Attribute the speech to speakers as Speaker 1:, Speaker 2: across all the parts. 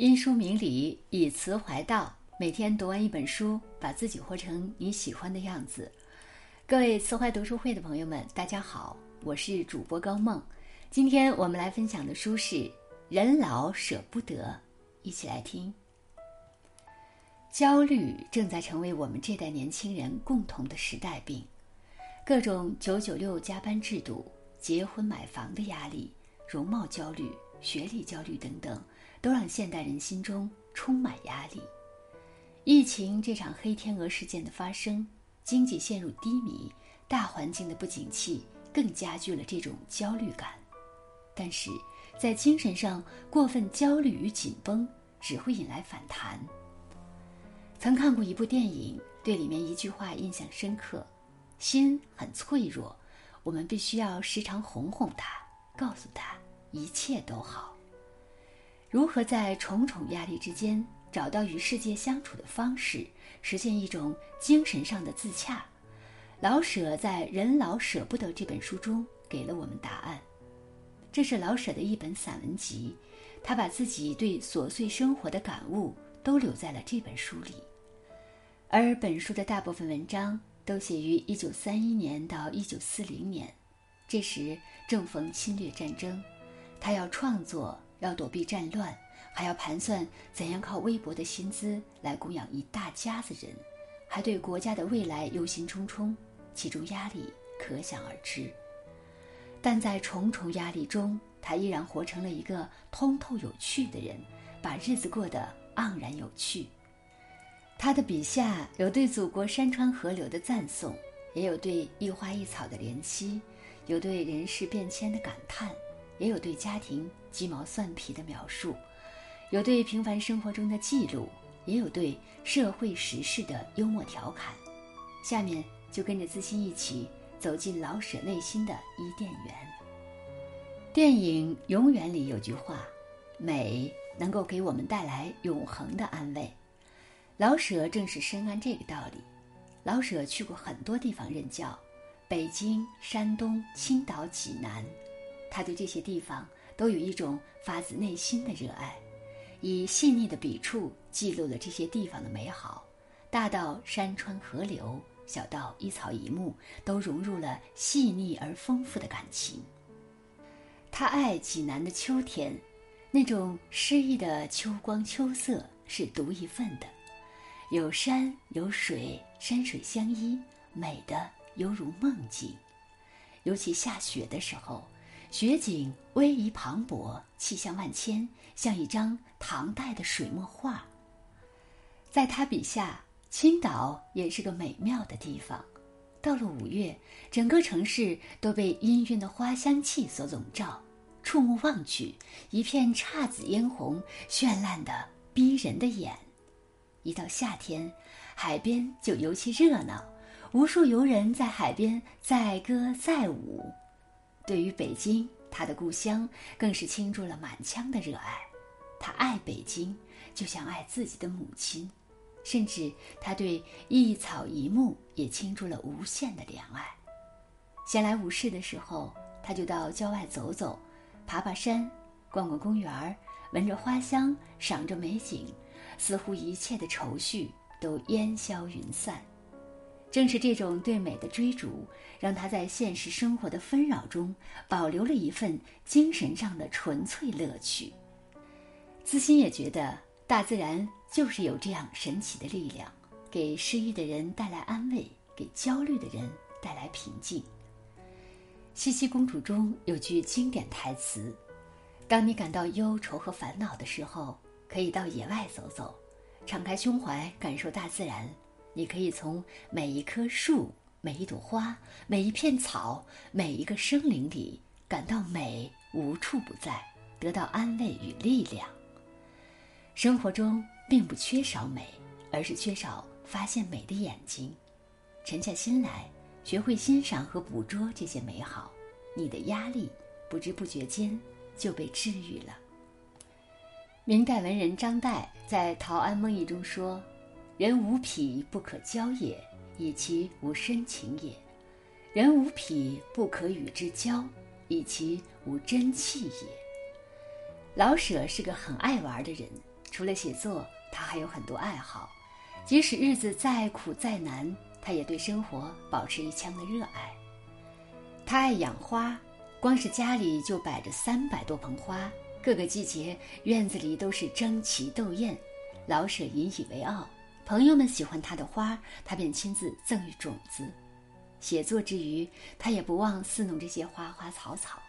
Speaker 1: 因书明理，以词怀道。每天读完一本书，把自己活成你喜欢的样子。各位词怀读书会的朋友们，大家好，我是主播高梦。今天我们来分享的书是《人老舍不得》，一起来听。焦虑正在成为我们这代年轻人共同的时代病，各种九九六加班制度、结婚买房的压力、容貌焦虑、学历焦虑等等，都让现代人心中充满压力。疫情这场黑天鹅事件的发生，经济陷入低迷，大环境的不景气更加剧了这种焦虑感。但是，在精神上过分焦虑与紧绷，只会引来反弹。曾看过一部电影，对里面一句话印象深刻：“心很脆弱，我们必须要时常哄哄它，告诉他一切都好。”如何在重重压力之间？找到与世界相处的方式，实现一种精神上的自洽。老舍在《人老舍不得》这本书中给了我们答案。这是老舍的一本散文集，他把自己对琐碎生活的感悟都留在了这本书里。而本书的大部分文章都写于1931年到1940年，这时正逢侵略战争，他要创作，要躲避战乱。还要盘算怎样靠微薄的薪资来供养一大家子人，还对国家的未来忧心忡忡，其中压力可想而知。但在重重压力中，他依然活成了一个通透有趣的人，把日子过得盎然有趣。他的笔下有对祖国山川河流的赞颂，也有对一花一草的怜惜，有对人事变迁的感叹，也有对家庭鸡毛蒜皮的描述。有对平凡生活中的记录，也有对社会时事的幽默调侃。下面就跟着自信一起走进老舍内心的伊甸园。电影《永远》里有句话：“美能够给我们带来永恒的安慰。”老舍正是深谙这个道理。老舍去过很多地方任教，北京、山东、青岛、济南，他对这些地方都有一种发自内心的热爱。以细腻的笔触记录了这些地方的美好，大到山川河流，小到一草一木，都融入了细腻而丰富的感情。他爱济南的秋天，那种诗意的秋光秋色是独一份的，有山有水，山水相依，美的犹如梦境。尤其下雪的时候。雪景威仪磅礴，气象万千，像一张唐代的水墨画。在他笔下，青岛也是个美妙的地方。到了五月，整个城市都被氤氲的花香气所笼罩，触目望去，一片姹紫嫣红，绚烂的逼人的眼。一到夏天，海边就尤其热闹，无数游人在海边载歌载舞。对于北京，他的故乡更是倾注了满腔的热爱。他爱北京，就像爱自己的母亲，甚至他对一草一木也倾注了无限的怜爱。闲来无事的时候，他就到郊外走走，爬爬山，逛逛公园闻着花香，赏着美景，似乎一切的愁绪都烟消云散。正是这种对美的追逐，让他在现实生活的纷扰中保留了一份精神上的纯粹乐趣。资心也觉得，大自然就是有这样神奇的力量，给失意的人带来安慰，给焦虑的人带来平静。《茜茜公主》中有句经典台词：“当你感到忧愁和烦恼的时候，可以到野外走走，敞开胸怀，感受大自然。”你可以从每一棵树、每一朵花、每一片草、每一个生灵里感到美无处不在，得到安慰与力量。生活中并不缺少美，而是缺少发现美的眼睛。沉下心来，学会欣赏和捕捉这些美好，你的压力不知不觉间就被治愈了。明代文人张岱在《陶庵梦忆》中说。人无癖不可交也，以其无深情也；人无癖不可与之交，以其无真气也。老舍是个很爱玩的人，除了写作，他还有很多爱好。即使日子再苦再难，他也对生活保持一腔的热爱。他爱养花，光是家里就摆着三百多盆花，各个季节院子里都是争奇斗艳。老舍引以为傲，朋友们喜欢他的花，他便亲自赠予种子。写作之余，他也不忘伺弄这些花花草草。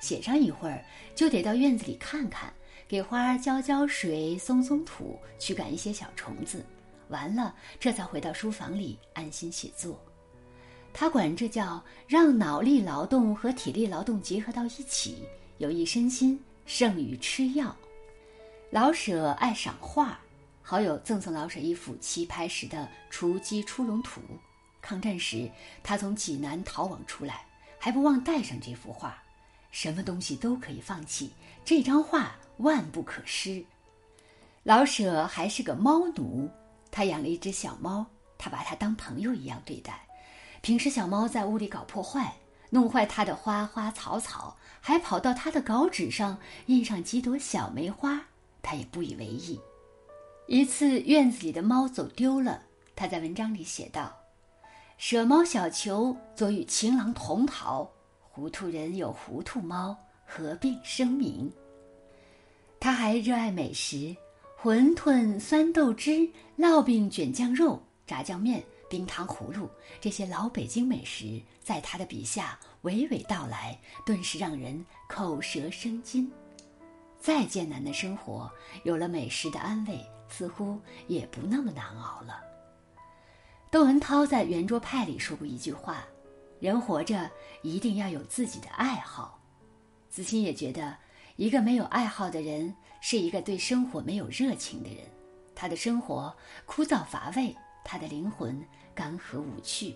Speaker 1: 写上一会儿，就得到院子里看看，给花浇浇水、松松土，驱赶一些小虫子。完了，这才回到书房里安心写作。他管这叫让脑力劳动和体力劳动结合到一起，有益身心，胜于吃药。老舍爱赏画，好友赠送老舍一幅棋牌时的雏鸡出笼图。抗战时，他从济南逃亡出来，还不忘带上这幅画。什么东西都可以放弃，这张画万不可失。老舍还是个猫奴，他养了一只小猫，他把它当朋友一样对待。平时小猫在屋里搞破坏，弄坏他的花花草草，还跑到他的稿纸上印上几朵小梅花，他也不以为意。一次院子里的猫走丢了，他在文章里写道：“舍猫小球，昨与情郎同逃。”糊涂人有糊涂猫，合并声名。他还热爱美食，馄饨、酸豆汁、烙饼、卷酱肉、炸酱面、冰糖葫芦，这些老北京美食，在他的笔下娓娓道来，顿时让人口舌生津。再艰难的生活，有了美食的安慰，似乎也不那么难熬了。窦文涛在《圆桌派》里说过一句话。人活着一定要有自己的爱好，子欣也觉得，一个没有爱好的人是一个对生活没有热情的人，他的生活枯燥乏味，他的灵魂干涸无趣。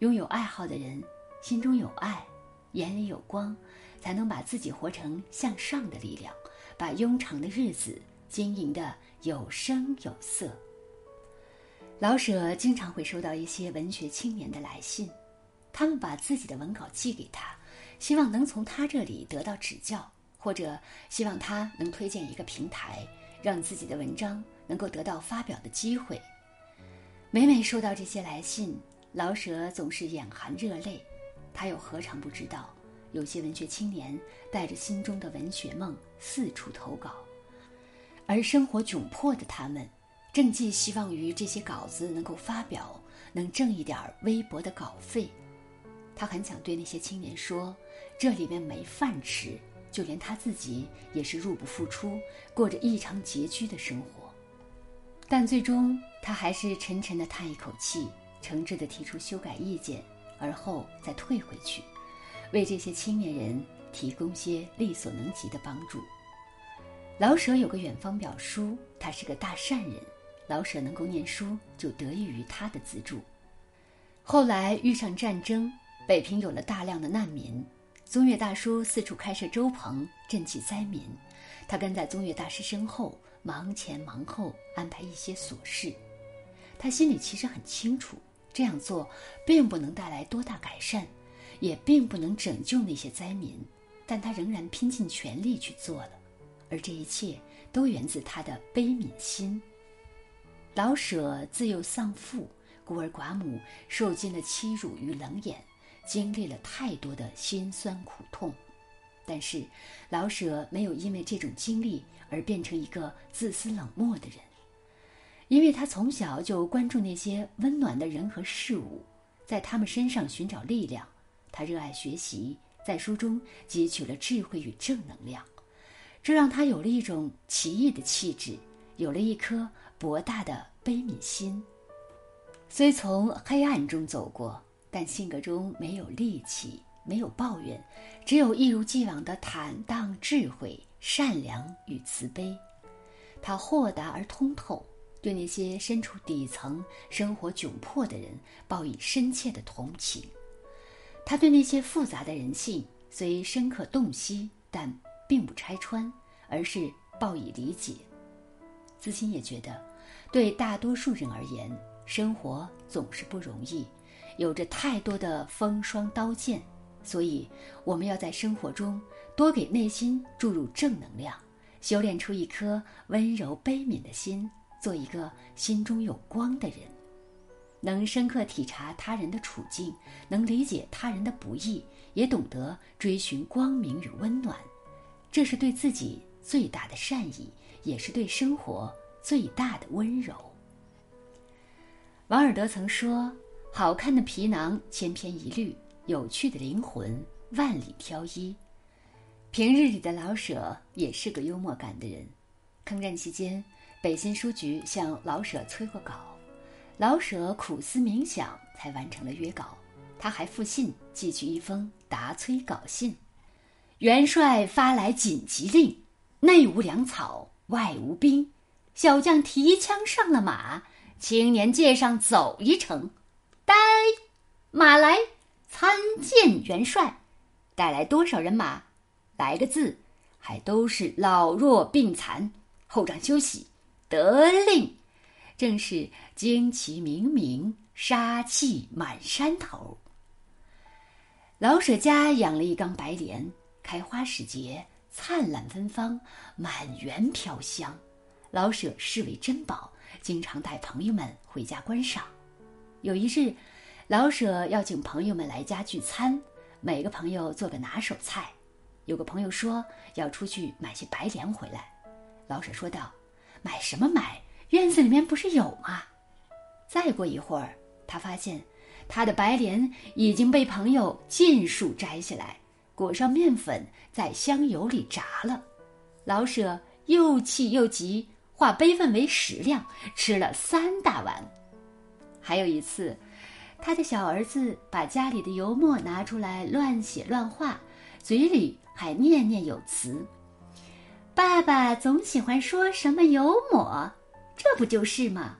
Speaker 1: 拥有爱好的人，心中有爱，眼里有光，才能把自己活成向上的力量，把庸长的日子经营的有声有色。老舍经常会收到一些文学青年的来信。他们把自己的文稿寄给他，希望能从他这里得到指教，或者希望他能推荐一个平台，让自己的文章能够得到发表的机会。每每收到这些来信，老舍总是眼含热泪。他又何尝不知道，有些文学青年带着心中的文学梦四处投稿，而生活窘迫的他们，正寄希望于这些稿子能够发表，能挣一点微薄的稿费。他很想对那些青年说：“这里面没饭吃，就连他自己也是入不敷出，过着异常拮据的生活。”但最终，他还是沉沉地叹一口气，诚挚地提出修改意见，而后再退回去，为这些青年人提供些力所能及的帮助。老舍有个远方表叔，他是个大善人，老舍能够念书，就得益于他的资助。后来遇上战争。北平有了大量的难民，宗岳大叔四处开设粥棚赈济灾民，他跟在宗岳大师身后忙前忙后安排一些琐事。他心里其实很清楚，这样做并不能带来多大改善，也并不能拯救那些灾民，但他仍然拼尽全力去做了，而这一切都源自他的悲悯心。老舍自幼丧父，孤儿寡母，受尽了欺辱与冷眼。经历了太多的辛酸苦痛，但是老舍没有因为这种经历而变成一个自私冷漠的人，因为他从小就关注那些温暖的人和事物，在他们身上寻找力量。他热爱学习，在书中汲取了智慧与正能量，这让他有了一种奇异的气质，有了一颗博大的悲悯心。虽从黑暗中走过。但性格中没有戾气，没有抱怨，只有一如既往的坦荡、智慧、善良与慈悲。他豁达而通透，对那些身处底层、生活窘迫的人报以深切的同情。他对那些复杂的人性虽深刻洞悉，但并不拆穿，而是报以理解。子欣也觉得，对大多数人而言，生活总是不容易。有着太多的风霜刀剑，所以我们要在生活中多给内心注入正能量，修炼出一颗温柔悲悯的心，做一个心中有光的人，能深刻体察他人的处境，能理解他人的不易，也懂得追寻光明与温暖。这是对自己最大的善意，也是对生活最大的温柔。王尔德曾说：“好看的皮囊千篇一律，有趣的灵魂万里挑一。”平日里的老舍也是个幽默感的人。抗战期间，北新书局向老舍催过稿，老舍苦思冥想才完成了约稿。他还复信寄去一封答催稿信：“元帅发来紧急令，内无粮草，外无兵，小将提枪上了马。”青年界上走一程，带马来参见元帅。带来多少人马？来个字，还都是老弱病残。后帐休息，得令。正是旌旗明明，杀气满山头。老舍家养了一缸白莲，开花时节，灿烂芬芳，满园飘香。老舍视为珍宝。经常带朋友们回家观赏。有一日，老舍要请朋友们来家聚餐，每个朋友做个拿手菜。有个朋友说要出去买些白莲回来，老舍说道：“买什么买？院子里面不是有吗？”再过一会儿，他发现他的白莲已经被朋友尽数摘下来，裹上面粉，在香油里炸了。老舍又气又急。化悲愤为食量，吃了三大碗。还有一次，他的小儿子把家里的油墨拿出来乱写乱画，嘴里还念念有词：“爸爸总喜欢说什么油墨，这不就是吗？”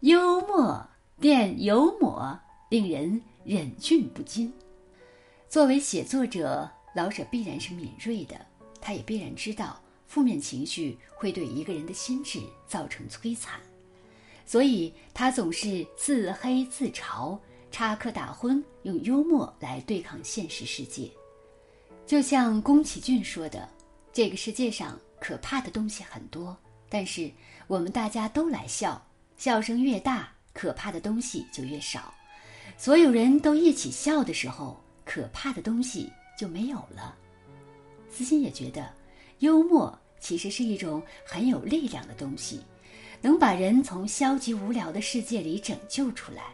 Speaker 1: 幽默变油抹，令人忍俊不禁。作为写作者，老舍必然是敏锐的，他也必然知道。负面情绪会对一个人的心智造成摧残，所以他总是自黑自嘲、插科打诨，用幽默来对抗现实世界。就像宫崎骏说的：“这个世界上可怕的东西很多，但是我们大家都来笑，笑声越大，可怕的东西就越少。所有人都一起笑的时候，可怕的东西就没有了。”私心也觉得，幽默。其实是一种很有力量的东西，能把人从消极无聊的世界里拯救出来。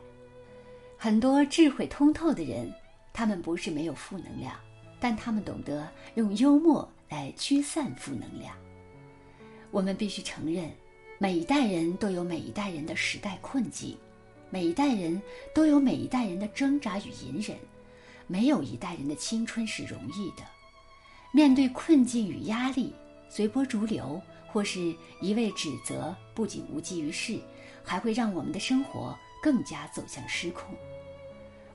Speaker 1: 很多智慧通透的人，他们不是没有负能量，但他们懂得用幽默来驱散负能量。我们必须承认，每一代人都有每一代人的时代困境，每一代人都有每一代人的挣扎与隐忍，没有一代人的青春是容易的。面对困境与压力。随波逐流，或是一味指责，不仅无济于事，还会让我们的生活更加走向失控。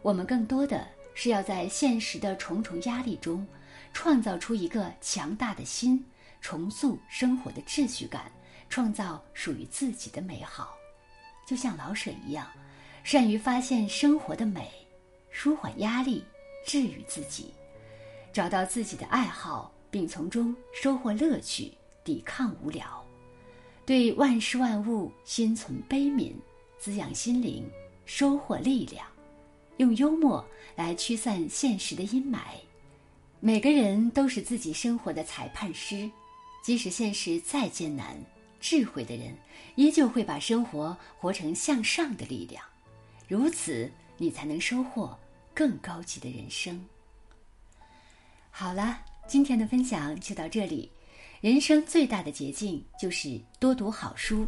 Speaker 1: 我们更多的是要在现实的重重压力中，创造出一个强大的心，重塑生活的秩序感，创造属于自己的美好。就像老舍一样，善于发现生活的美，舒缓压力，治愈自己，找到自己的爱好。并从中收获乐趣，抵抗无聊，对万事万物心存悲悯，滋养心灵，收获力量，用幽默来驱散现实的阴霾。每个人都是自己生活的裁判师，即使现实再艰难，智慧的人依旧会把生活活成向上的力量。如此，你才能收获更高级的人生。好了。今天的分享就到这里。人生最大的捷径就是多读好书。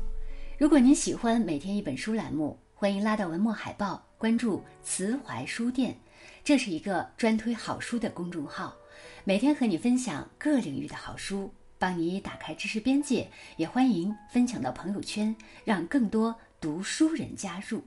Speaker 1: 如果您喜欢每天一本书栏目，欢迎拉到文末海报关注慈怀书店，这是一个专推好书的公众号，每天和你分享各领域的好书，帮你打开知识边界。也欢迎分享到朋友圈，让更多读书人加入。